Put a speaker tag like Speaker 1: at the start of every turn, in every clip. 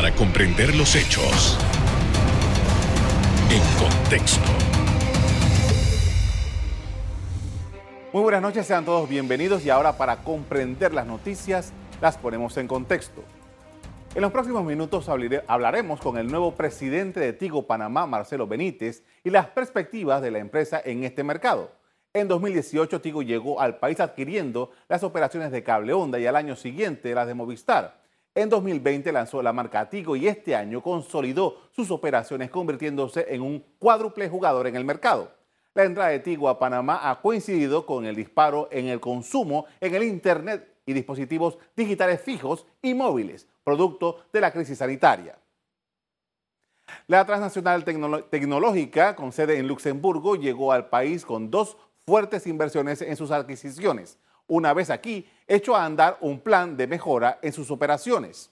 Speaker 1: para comprender los hechos en contexto.
Speaker 2: Muy buenas noches, sean todos bienvenidos y ahora para comprender las noticias las ponemos en contexto. En los próximos minutos hablaremos con el nuevo presidente de Tigo Panamá, Marcelo Benítez, y las perspectivas de la empresa en este mercado. En 2018, Tigo llegó al país adquiriendo las operaciones de Cable Onda y al año siguiente las de Movistar. En 2020 lanzó la marca Tigo y este año consolidó sus operaciones convirtiéndose en un cuádruple jugador en el mercado. La entrada de Tigo a Panamá ha coincidido con el disparo en el consumo en el Internet y dispositivos digitales fijos y móviles, producto de la crisis sanitaria. La transnacional tecnológica, con sede en Luxemburgo, llegó al país con dos fuertes inversiones en sus adquisiciones. Una vez aquí, hecho a andar un plan de mejora en sus operaciones.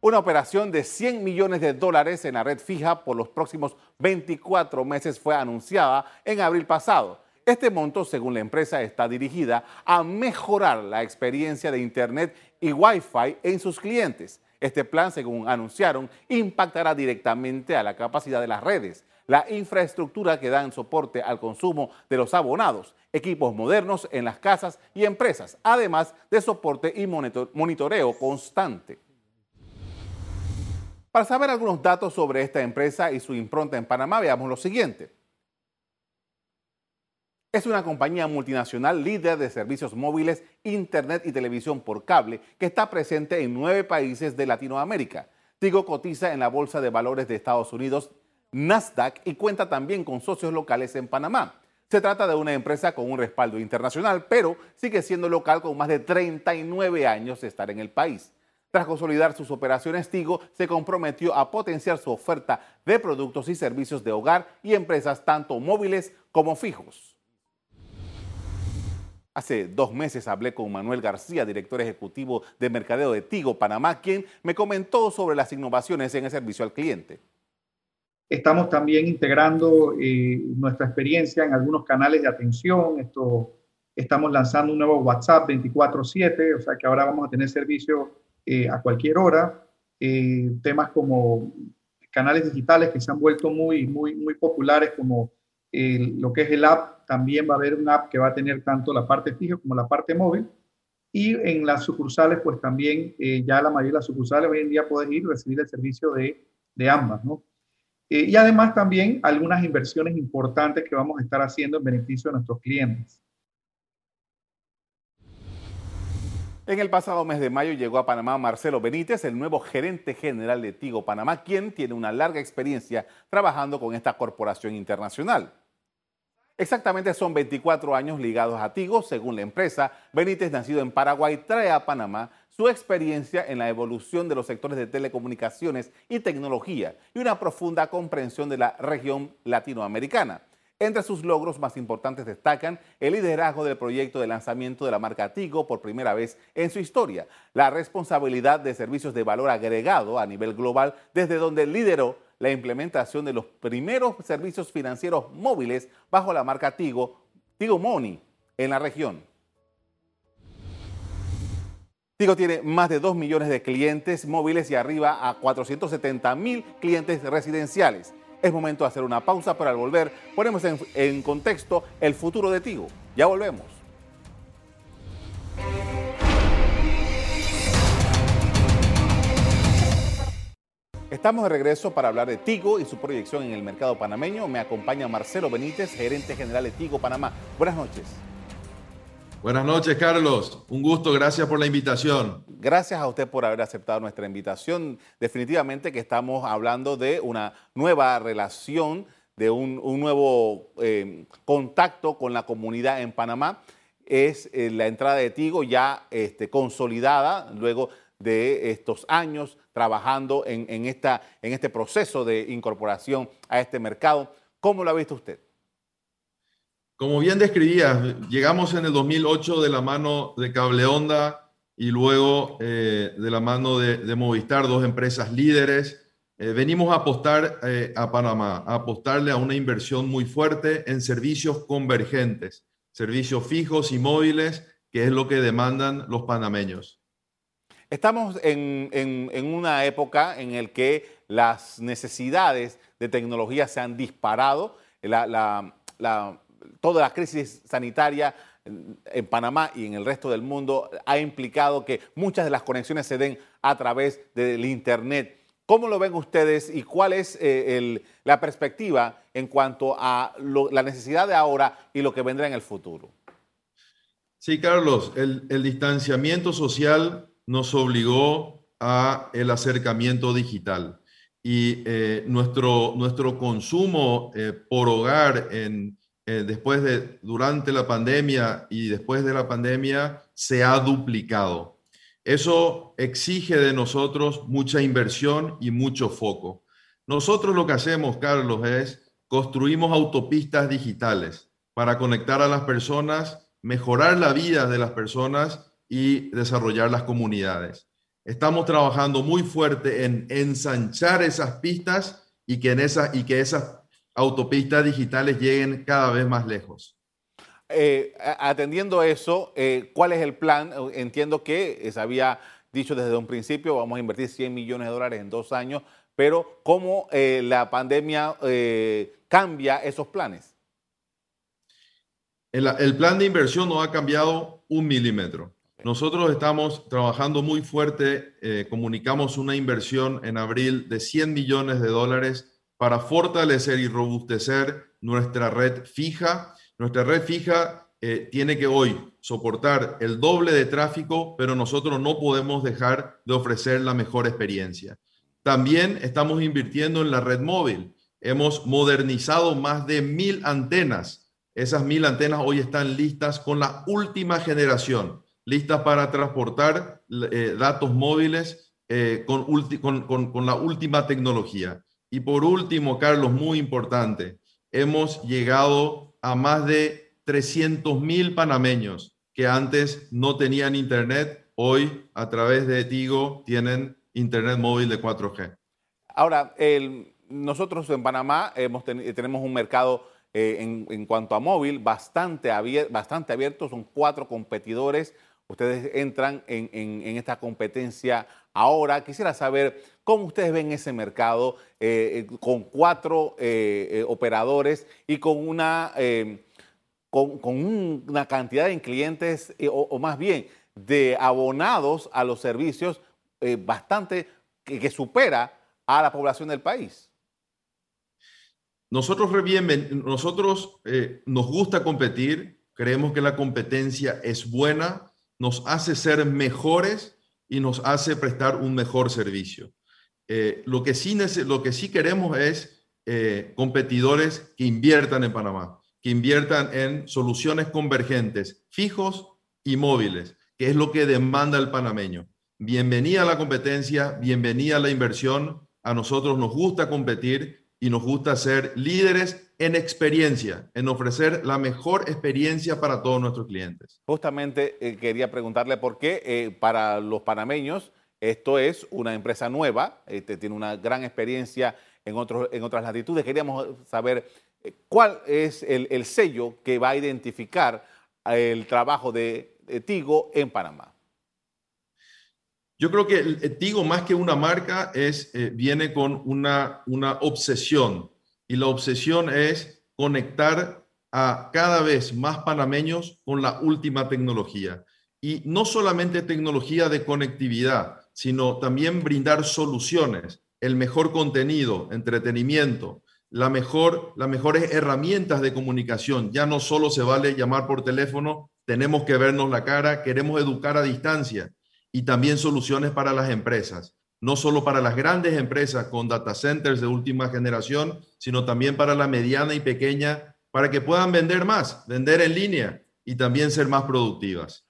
Speaker 2: Una operación de 100 millones de dólares en la red fija por los próximos 24 meses fue anunciada en abril pasado. Este monto, según la empresa, está dirigida a mejorar la experiencia de Internet y Wi-Fi en sus clientes. Este plan, según anunciaron, impactará directamente a la capacidad de las redes, la infraestructura que dan soporte al consumo de los abonados, equipos modernos en las casas y empresas, además de soporte y monitoreo constante. Para saber algunos datos sobre esta empresa y su impronta en Panamá, veamos lo siguiente. Es una compañía multinacional líder de servicios móviles, internet y televisión por cable que está presente en nueve países de Latinoamérica. Tigo cotiza en la Bolsa de Valores de Estados Unidos, Nasdaq, y cuenta también con socios locales en Panamá. Se trata de una empresa con un respaldo internacional, pero sigue siendo local con más de 39 años de estar en el país. Tras consolidar sus operaciones, Tigo se comprometió a potenciar su oferta de productos y servicios de hogar y empresas tanto móviles como fijos. Hace dos meses hablé con Manuel García, director ejecutivo de Mercadeo de Tigo Panamá, quien me comentó sobre las innovaciones en el servicio al cliente.
Speaker 3: Estamos también integrando eh, nuestra experiencia en algunos canales de atención. Esto, estamos lanzando un nuevo WhatsApp 24/7, o sea que ahora vamos a tener servicio eh, a cualquier hora. Eh, temas como canales digitales que se han vuelto muy, muy, muy populares como lo que es el app, también va a haber una app que va a tener tanto la parte fija como la parte móvil. Y en las sucursales, pues también ya la mayoría de las sucursales hoy en día pueden ir y recibir el servicio de, de ambas, ¿no? Eh, y además también algunas inversiones importantes que vamos a estar haciendo en beneficio de nuestros clientes.
Speaker 2: En el pasado mes de mayo llegó a Panamá Marcelo Benítez, el nuevo gerente general de Tigo Panamá, quien tiene una larga experiencia trabajando con esta corporación internacional. Exactamente son 24 años ligados a Tigo, según la empresa. Benítez, nacido en Paraguay, trae a Panamá su experiencia en la evolución de los sectores de telecomunicaciones y tecnología y una profunda comprensión de la región latinoamericana. Entre sus logros más importantes destacan el liderazgo del proyecto de lanzamiento de la marca Tigo por primera vez en su historia, la responsabilidad de servicios de valor agregado a nivel global, desde donde lideró la implementación de los primeros servicios financieros móviles bajo la marca Tigo, Tigo Money, en la región. Tigo tiene más de 2 millones de clientes móviles y arriba a 470 mil clientes residenciales. Es momento de hacer una pausa, pero al volver ponemos en, en contexto el futuro de Tigo. Ya volvemos. Estamos de regreso para hablar de Tigo y su proyección en el mercado panameño. Me acompaña Marcelo Benítez, gerente general de Tigo Panamá. Buenas noches.
Speaker 4: Buenas noches, Carlos. Un gusto, gracias por la invitación.
Speaker 2: Gracias a usted por haber aceptado nuestra invitación. Definitivamente que estamos hablando de una nueva relación, de un, nuevo eh, contacto con la comunidad en Panamá. Es eh, la entrada de Tigo ya este, consolidada luego de estos años trabajando en, esta, en este proceso de incorporación a este mercado. ¿Cómo lo ha visto usted?
Speaker 4: Como bien describía, llegamos en el 2008 de la mano de Cable Onda y luego eh, de la mano de, Movistar, dos empresas líderes. Eh, venimos a apostar eh, a Panamá, a apostarle a una inversión muy fuerte en servicios convergentes, servicios fijos y móviles, que es lo que demandan los panameños.
Speaker 2: Estamos en, una época en la que las necesidades de tecnología se han disparado. toda la crisis sanitaria en Panamá y en el resto del mundo ha implicado que muchas de las conexiones se den a través del Internet. ¿Cómo lo ven ustedes y cuál es eh, la perspectiva en cuanto a la necesidad de ahora y lo que vendrá en el futuro?
Speaker 4: Sí, Carlos, el, distanciamiento social nos obligó a el acercamiento digital y eh, nuestro, nuestro consumo eh, por hogar en, después de, durante la pandemia y después de la pandemia se ha duplicado. Eso exige de nosotros mucha inversión y mucho foco. Nosotros lo que hacemos, Carlos, es construimos autopistas digitales para conectar a las personas, mejorar la vida de las personas y desarrollar las comunidades. Estamos trabajando muy fuerte en ensanchar esas pistas y que, en esas, y que esas autopistas digitales lleguen cada vez más lejos.
Speaker 2: Eh, atendiendo eso, eh, ¿cuál es el plan? Entiendo que se había dicho desde un principio, vamos a invertir 100 millones de dólares en dos años, pero ¿cómo eh, la pandemia cambia esos planes?
Speaker 4: El, plan de inversión no ha cambiado un milímetro. Nosotros estamos trabajando muy fuerte, comunicamos una inversión en abril de 100 millones de dólares para fortalecer y robustecer nuestra red fija nuestra red fija eh, tiene que hoy soportar el doble de tráfico, pero nosotros no podemos dejar de ofrecer la mejor experiencia. También estamos invirtiendo en la red móvil. Hemos modernizado más de mil antenas. Esas mil antenas hoy están listas con la última generación, listas para transportar eh, datos móviles eh, con, con la última tecnología. Y por último, Carlos, muy importante, hemos llegado a más de 300 mil panameños que antes no tenían internet, hoy a través de Tigo tienen internet móvil de 4G.
Speaker 2: Ahora, nosotros en Panamá hemos tenemos un mercado eh, en, cuanto a móvil bastante, bastante abierto, son cuatro competidores. Ustedes entran en, esta competencia ahora. Quisiera saber cómo ustedes ven ese mercado eh, eh, con cuatro eh, operadores y con una, con, una cantidad de clientes, o, más bien de abonados a los servicios bastante que, supera a la población del país.
Speaker 4: Nosotros, nosotros nos gusta competir, creemos que la competencia es buena, nos hace ser mejores y nos hace prestar un mejor servicio. Eh, lo, que sí, lo que sí queremos es eh, competidores que inviertan en Panamá, que inviertan en soluciones convergentes, fijos y móviles, que es lo que demanda el panameño. Bienvenida a la competencia, bienvenida a la inversión. A nosotros nos gusta competir y nos gusta ser líderes en experiencia, en ofrecer la mejor experiencia para todos nuestros clientes.
Speaker 2: Justamente eh, quería preguntarle por qué para los panameños esto es una empresa nueva, este, tiene una gran experiencia en, otros, en otras latitudes. Queríamos saber eh, cuál es el, sello que va a identificar el trabajo de, Tigo en Panamá.
Speaker 4: Yo creo que el, Tigo, más que una marca, es, eh, viene con una, una obsesión. Y la obsesión es conectar a cada vez más panameños con la última tecnología. Y no solamente tecnología de conectividad, sino también brindar soluciones, el mejor contenido, entretenimiento, la mejor, las mejores herramientas de comunicación. Ya no solo se vale llamar por teléfono, tenemos que vernos la cara, queremos educar a distancia y también soluciones para las empresas, no solo para las grandes empresas con data centers de última generación, sino también para la mediana y pequeña, para que puedan vender más, vender en línea y también ser más productivas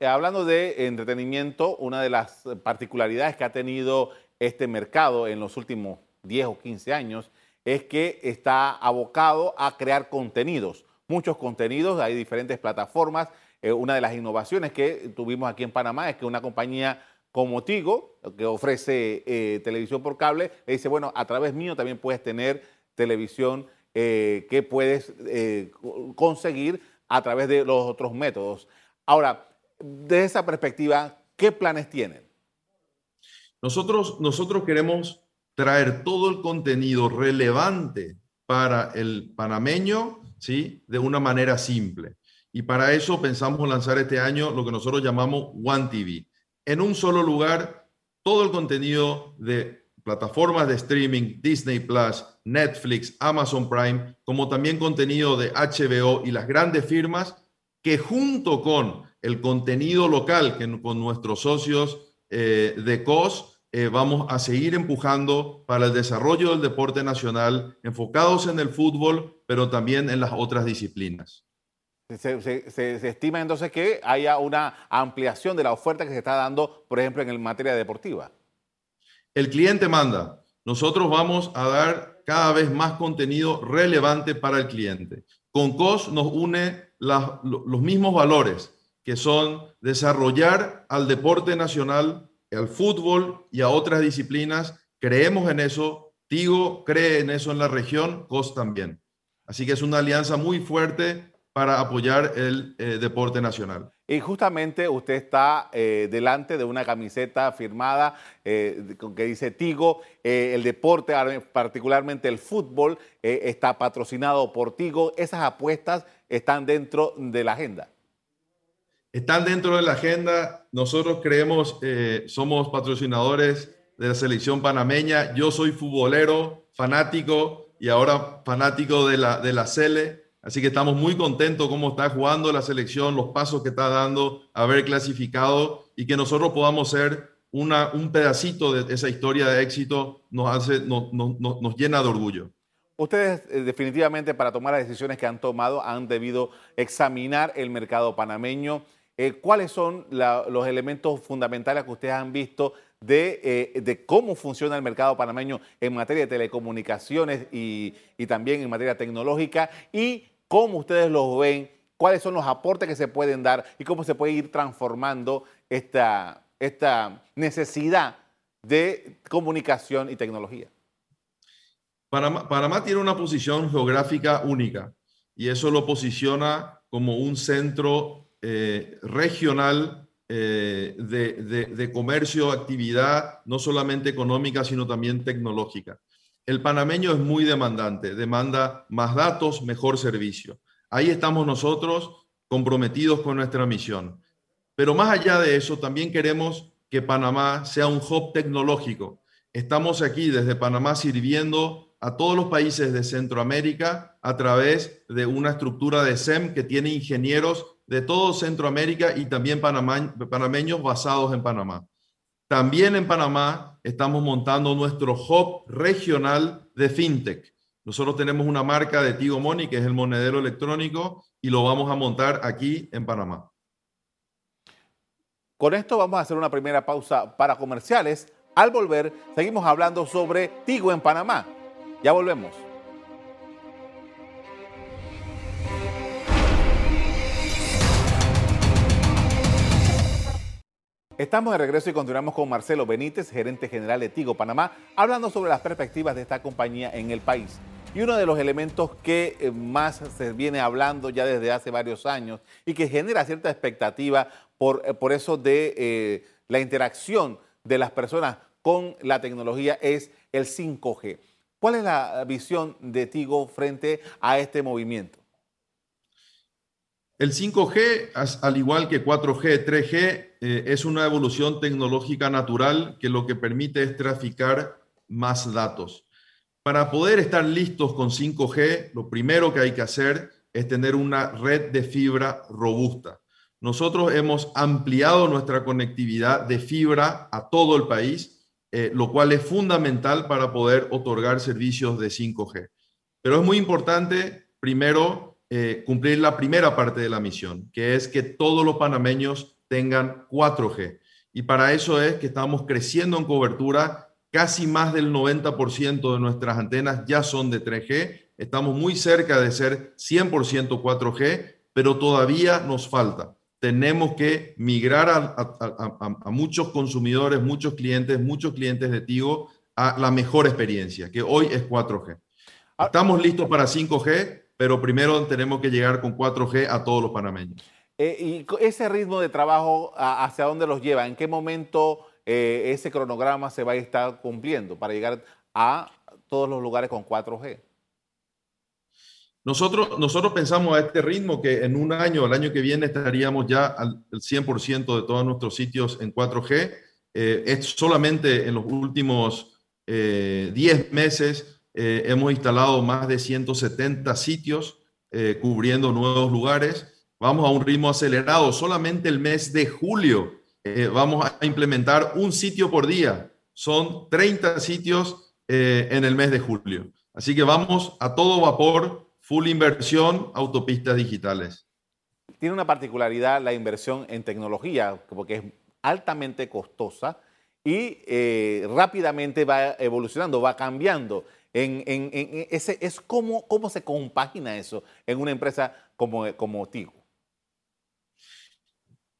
Speaker 2: hablando de entretenimiento, una de las particularidades que ha tenido este mercado en los últimos 10 o 15 años es que está abocado a crear contenidos, muchos contenidos, hay diferentes plataformas. Eh, una de las innovaciones que tuvimos aquí en Panamá es que una compañía como Tigo, que ofrece eh, televisión por cable, le dice, bueno, a través mío también puedes tener televisión eh, que puedes conseguir a través de los otros métodos. Ahora, de esa perspectiva, ¿Qué planes tienen?
Speaker 4: Nosotros, nosotros queremos traer todo el contenido relevante para el panameño, ¿sí? De una manera simple. Y para eso pensamos lanzar este año lo que nosotros llamamos One TV. En un solo lugar, todo el contenido de plataformas de streaming, Disney Plus, Netflix, Amazon Prime, como también contenido de HBO y las grandes firmas, que junto con el contenido local, que con nuestros socios eh, de COS, eh, vamos a seguir empujando para el desarrollo del deporte nacional, enfocados en el fútbol, pero también en las otras disciplinas.
Speaker 2: Se, estima entonces que haya una ampliación de la oferta que se está dando, por ejemplo, en materia deportiva.
Speaker 4: El cliente manda. Nosotros vamos a dar cada vez más contenido relevante para el cliente. Con COS nos une los mismos valores, que son desarrollar al deporte nacional al fútbol y a otras disciplinas. Creemos en eso, Tigo cree en eso en la región, COS también. Así que es una alianza muy fuerte para apoyar el eh, deporte nacional.
Speaker 2: Y justamente usted está eh, delante de una camiseta firmada eh, que dice Tigo. el deporte, particularmente el fútbol, está patrocinado por Tigo. Esas apuestas están dentro de la agenda
Speaker 4: están dentro de la agenda. Nosotros creemos, eh, somos patrocinadores de la selección panameña. Yo soy futbolero, fanático y ahora fanático de la, de la Cele. Así que estamos muy contentos cómo está jugando la selección, los pasos que está dando, haber clasificado y que nosotros podamos ser un pedacito de esa historia de éxito nos, hace, nos, nos llena de orgullo.
Speaker 2: Ustedes eh, definitivamente para tomar las decisiones que han tomado han debido examinar el mercado panameño eh, ¿cuáles son los elementos fundamentales que ustedes han visto eh, de, cómo funciona el mercado panameño en materia de telecomunicaciones y, también en materia tecnológica? Y cómo ustedes los ven, cuáles son los aportes que se pueden dar y cómo se puede ir transformando esta, esta necesidad de comunicación y tecnología.
Speaker 4: Panamá, Panamá, tiene una posición geográfica única y eso lo posiciona como un centro eh, regional eh, de, de, comercio, actividad, no solamente económica, sino también tecnológica. El panameño es muy demandante, demanda más datos, mejor servicio. Ahí estamos nosotros comprometidos con nuestra misión. Pero más allá de eso, también queremos que Panamá sea un hub tecnológico. Estamos aquí desde Panamá sirviendo a todos los países de Centroamérica a través de una estructura de SEM que tiene ingenieros de todo Centroamérica y también panameños basados en Panamá. También en Panamá estamos montando nuestro hub regional de fintech. Nosotros tenemos una marca de Tigo Money, que es el monedero electrónico, y lo vamos a montar aquí en Panamá.
Speaker 2: Con esto vamos a hacer una primera pausa para comerciales. Al volver, seguimos hablando sobre Tigo en Panamá. Ya volvemos. Estamos de regreso y continuamos con Marcelo Benítez, gerente general de Tigo Panamá, hablando sobre las perspectivas de esta compañía en el país. Y uno de los elementos que eh, más se viene hablando ya desde hace varios años y que genera cierta expectativa por, eh, por eso de eh, la interacción de las personas con la tecnología es el 5G. ¿Cuál es la visión de Tigo frente a este movimiento?
Speaker 4: El 5G, al igual que 4G, 3G, eh, es una evolución tecnológica natural que lo que permite es traficar más datos. Para poder estar listos con 5G, lo primero que hay que hacer es tener una red de fibra robusta. Nosotros hemos ampliado nuestra conectividad de fibra a todo el país, eh, lo cual es fundamental para poder otorgar servicios de 5G. Pero es muy importante, primero, eh, cumplir la primera parte de la misión, que es que todos los panameños tengan 4G. Y para eso es que estamos creciendo en cobertura. Casi más del 90% de nuestras antenas ya son de 3G. Estamos muy cerca de ser 100% 4G, pero todavía nos falta. Tenemos que migrar a, muchos consumidores, muchos clientes, muchos clientes de Tigo a la mejor experiencia, que hoy es 4G. Estamos listos para 5G, pero primero tenemos que llegar con 4G a todos los panameños.
Speaker 2: Eh, ¿Y ese ritmo de trabajo hacia dónde los lleva? ¿En qué momento eh, ese cronograma se va a estar cumpliendo para llegar a todos los lugares con 4G?
Speaker 4: Nosotros, nosotros pensamos a este ritmo que en un año, el año que viene, estaríamos ya al 100% de todos nuestros sitios en 4G. Eh, es solamente en los últimos 10 meses hemos instalado más de 170 sitios cubriendo nuevos lugares vamos a un ritmo acelerado. Solamente el mes de julio eh, vamos a implementar un sitio por día. Son 30 sitios eh, en el mes de julio. Así que vamos a todo vapor, full inversión, autopistas digitales.
Speaker 2: Tiene una particularidad la inversión en tecnología, porque es altamente costosa y eh, rápidamente va evolucionando, va cambiando. En, ese, es cómo, cómo se compagina eso en una empresa como, como Tigo.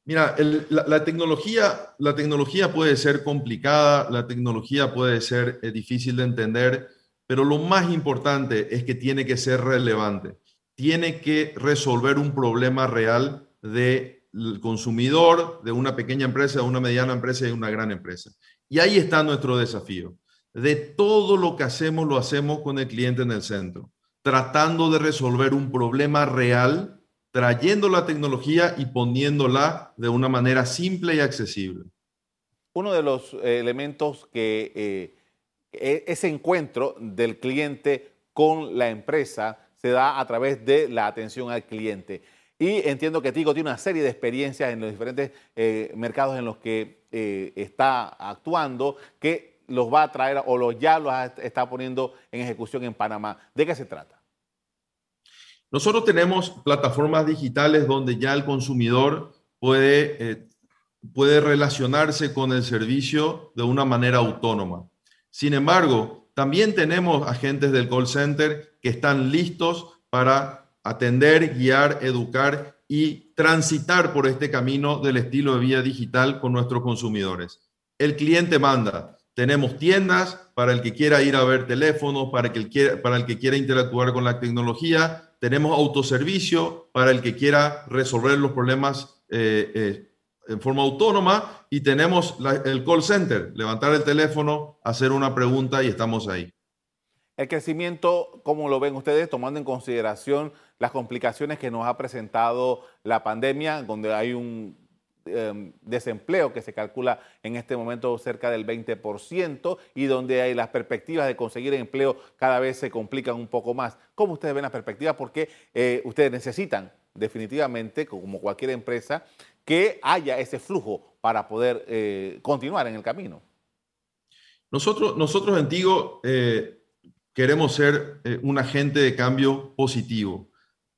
Speaker 4: Mira, la, tecnología, la tecnología puede ser complicada, la tecnología puede ser eh, difícil de entender, pero lo más importante es que tiene que ser relevante. Tiene que resolver un problema real del consumidor, de una pequeña empresa, de una mediana empresa y de una gran empresa. Y ahí está nuestro desafío. De todo lo que hacemos, lo hacemos con el cliente en el centro, tratando de resolver un problema real trayendo la tecnología y poniéndola de una manera simple y accesible.
Speaker 2: Uno de los eh, elementos que eh, e, ese encuentro del cliente con la empresa se da a través de la atención al cliente. Y entiendo que Tigo tiene una serie de experiencias en los diferentes eh, mercados en los que está actuando que los va a traer o los ya los está poniendo en ejecución en Panamá. ¿De qué se trata?
Speaker 4: Nosotros tenemos plataformas digitales donde ya el consumidor puede, eh, puede relacionarse con el servicio de una manera autónoma. Sin embargo, también tenemos agentes del call center que están listos para atender, guiar, educar y transitar por este camino del estilo de vida digital con nuestros consumidores. El cliente manda. Tenemos tiendas para el que quiera ir a ver teléfonos, para el para el que quiera interactuar con la tecnología tenemos autoservicio para el que quiera resolver los problemas eh, eh, en forma autónoma y tenemos el call center, levantar el teléfono, hacer una pregunta y estamos ahí.
Speaker 2: El crecimiento, ¿cómo lo ven ustedes, tomando en consideración las complicaciones que nos ha presentado la pandemia, donde hay un Em, desempleo que se calcula en este momento cerca del 20% y donde hay las perspectivas de conseguir empleo cada vez se complican un poco más. ¿Cómo ustedes ven las perspectivas? Porque eh, ustedes necesitan definitivamente, como cualquier empresa, que haya ese flujo para poder eh, continuar en el camino.
Speaker 4: Nosotros, nosotros en Tigo eh, queremos ser un agente de cambio positivo.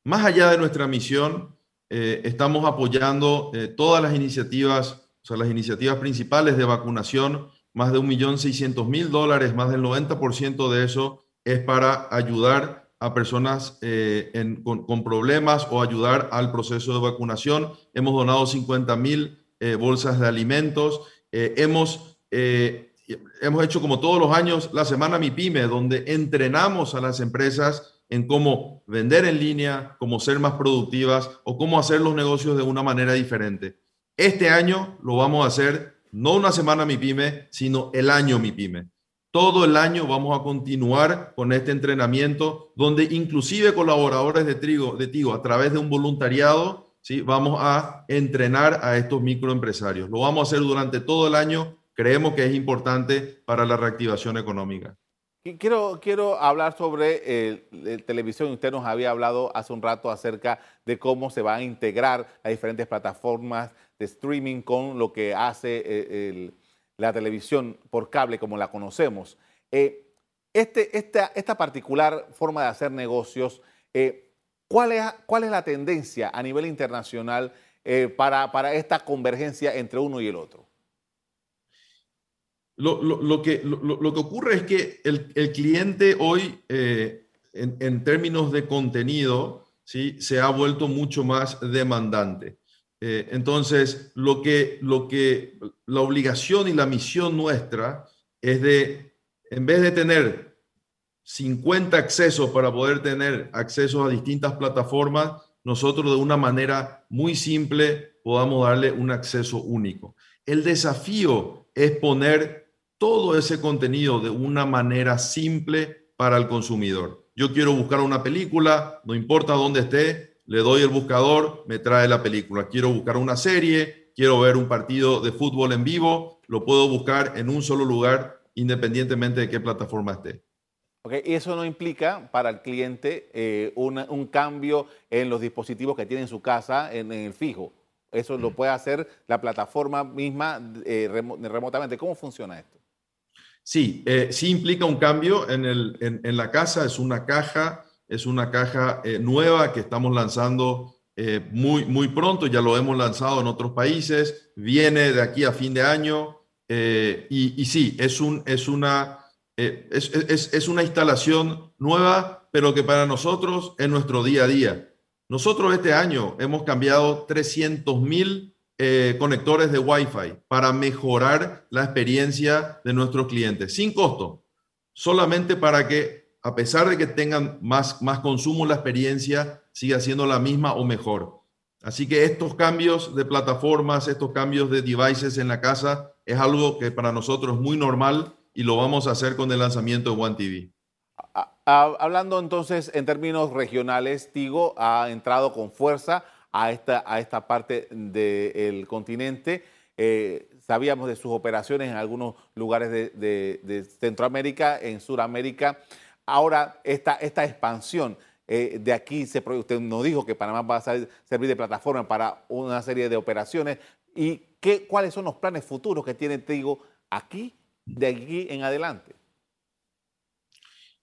Speaker 4: Más allá de nuestra misión, eh, estamos apoyando eh, todas las iniciativas, o sea, las iniciativas principales de vacunación, más de 1.600.000 dólares, más del 90% de eso es para ayudar a personas eh, con, problemas o ayudar al proceso de vacunación. Hemos donado 50.000 bolsas de alimentos. hemos, hemos hecho como todos los años la Semana Mi Pyme, donde entrenamos a las empresas en cómo vender en línea, cómo ser más productivas o cómo hacer los negocios de una manera diferente. Este año lo vamos a hacer no una semana mi pyme, sino el año mi pyme. Todo el año vamos a continuar con este entrenamiento donde inclusive colaboradores de, Trigo, de Tigo a través de un voluntariado, ¿sí? vamos a entrenar a estos microempresarios. Lo vamos a hacer durante todo el año. Creemos que es importante para la reactivación económica.
Speaker 2: Quiero, quiero hablar sobre eh, televisión. Usted nos había hablado hace un rato acerca de cómo se van a integrar las diferentes plataformas de streaming con lo que hace eh, la televisión por cable como la conocemos. Eh, este, esta, esta, particular forma de hacer negocios, ¿cuál, es, ¿cuál es la tendencia a nivel internacional para, para esta convergencia entre uno y el otro?
Speaker 4: Lo, que, lo, que, ocurre es que el, cliente hoy, eh, en, términos de contenido, ¿sí? se ha vuelto mucho más demandante. Eh, entonces, lo que, lo que la obligación y la misión nuestra es de, en vez de tener 50 accesos para poder tener acceso a distintas plataformas, nosotros de una manera muy simple podamos darle un acceso único. El desafío es poner todo ese contenido de una manera simple para el consumidor. Yo quiero buscar una película, no importa dónde esté, le doy el buscador, me trae la película. Quiero buscar una serie, quiero ver un partido de fútbol en vivo, lo puedo buscar en un solo lugar independientemente de qué plataforma esté.
Speaker 2: Okay, y eso no implica para el cliente eh, un cambio en los dispositivos que tiene en su casa, en, el fijo. Eso lo puede hacer la plataforma misma eh, remotamente. ¿Cómo funciona esto?
Speaker 4: Sí, eh, sí implica un cambio en, el, en, la casa. Es una caja, es una caja nueva que estamos lanzando muy, muy pronto. Ya lo hemos lanzado en otros países. Viene de aquí a fin de año. Y, sí, es, un, es una eh, es, una instalación nueva, pero que para nosotros es nuestro día a día. Nosotros este año hemos cambiado 300 mil eh, conectores de Wi-Fi para mejorar la experiencia de nuestros clientes, sin costo, solamente para que, a pesar de que tengan más, más consumo, la experiencia siga siendo la misma o mejor. Así que estos cambios de plataformas, estos cambios de devices en la casa, es algo que para nosotros es muy normal y lo vamos a hacer con el lanzamiento de One TV.
Speaker 2: Hablando entonces en términos regionales, Tigo ha entrado con fuerza a esta, a esta parte del continente. Eh, sabíamos de sus operaciones en algunos lugares de, Centroamérica, en Sudamérica. Ahora, esta, esta expansión eh, de aquí, usted nos dijo que Panamá va a servir de plataforma para una serie de operaciones. ¿Y qué, cuáles son los planes futuros que tiene Tigo aquí de aquí en adelante?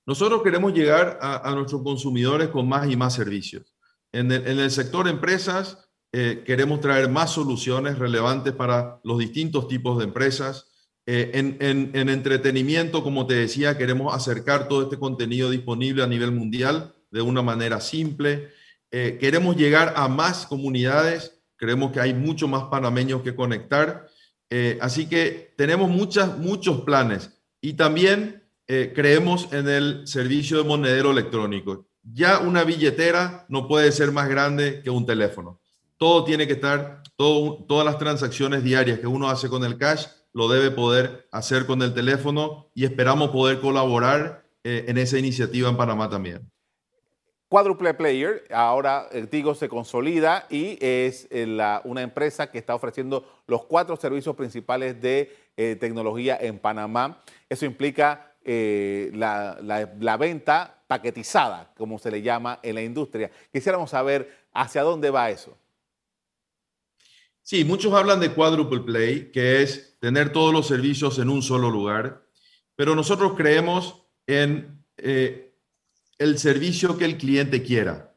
Speaker 4: Nosotros queremos llegar a, nuestros consumidores con más y más servicios. En el, sector empresas eh, queremos traer más soluciones relevantes para los distintos tipos de empresas. Eh, en, entretenimiento, como te decía, queremos acercar todo este contenido disponible a nivel mundial de una manera simple. Eh, queremos llegar a más comunidades. Creemos que hay mucho más panameños que conectar así que tenemos muchas, muchos planes y también creemos en el servicio de monedero electrónico. Ya una billetera no puede ser más grande que un teléfono. Todo tiene que estar, todas las transacciones diarias que uno hace con el cash lo debe poder hacer con el teléfono y esperamos poder colaborar eh, en esa iniciativa en Panamá también.
Speaker 2: Quadruple Player, ahora el Tigo se consolida y es eh, una empresa que está ofreciendo los cuatro servicios principales de eh, tecnología en Panamá. Eso implica eh, la, venta paquetizada, como se le llama en la industria. Quisiéramos saber hacia dónde va eso.
Speaker 4: Sí, muchos hablan de Quadruple Play, que es tener todos los servicios en un solo lugar, pero nosotros creemos en el servicio que el cliente quiera.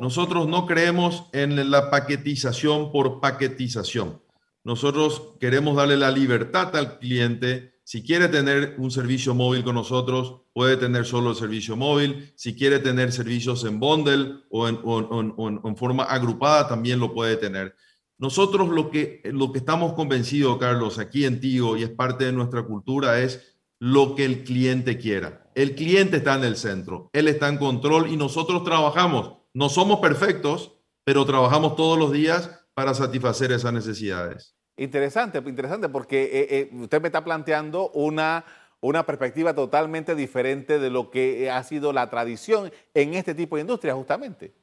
Speaker 4: Nosotros no creemos en la paquetización por paquetización. Nosotros queremos darle la libertad al cliente. Si quiere tener un servicio móvil con nosotros, puede tener solo el servicio móvil. Si quiere tener servicios en bundle o en, forma agrupada, también lo puede tener. Nosotros lo que, lo que estamos convencidos, Carlos, aquí en Tigo y es parte de nuestra cultura, es lo que el cliente quiera. El cliente está en el centro, él está en control y nosotros trabajamos. No somos perfectos, pero trabajamos todos los días para satisfacer esas necesidades.
Speaker 2: Interesante, interesante, porque eh, eh, usted me está planteando una, una perspectiva totalmente diferente de lo que ha sido la tradición en este tipo de industria, justamente.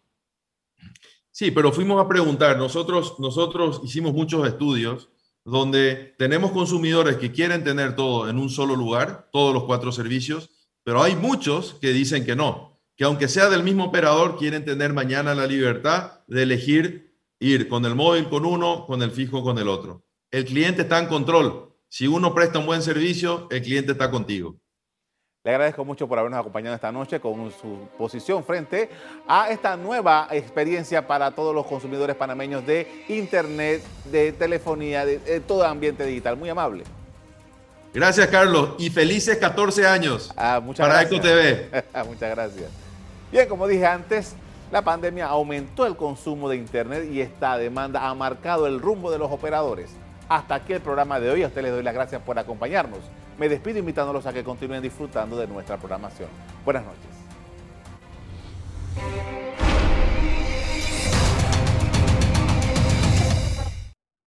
Speaker 4: Sí, pero fuimos a preguntar. Nosotros, nosotros hicimos muchos estudios donde tenemos consumidores que quieren tener todo en un solo lugar, todos los cuatro servicios, pero hay muchos que dicen que no, que aunque sea del mismo operador, quieren tener mañana la libertad de elegir ir con el móvil con uno, con el fijo con el otro. El cliente está en control. Si uno presta un buen servicio, el cliente está contigo.
Speaker 2: Le agradezco mucho por habernos acompañado esta noche con su posición frente a esta nueva experiencia para todos los consumidores panameños de Internet, de telefonía, de, todo ambiente digital. Muy amable.
Speaker 4: Gracias, Carlos. Y felices 14 años
Speaker 2: ah,
Speaker 4: para Eco TV.
Speaker 2: muchas gracias. Bien, como dije antes, la pandemia aumentó el consumo de Internet y esta demanda ha marcado el rumbo de los operadores. Hasta aquí el programa de hoy. A ustedes les doy las gracias por acompañarnos. Me despido invitándolos a que continúen disfrutando de nuestra programación. Buenas noches.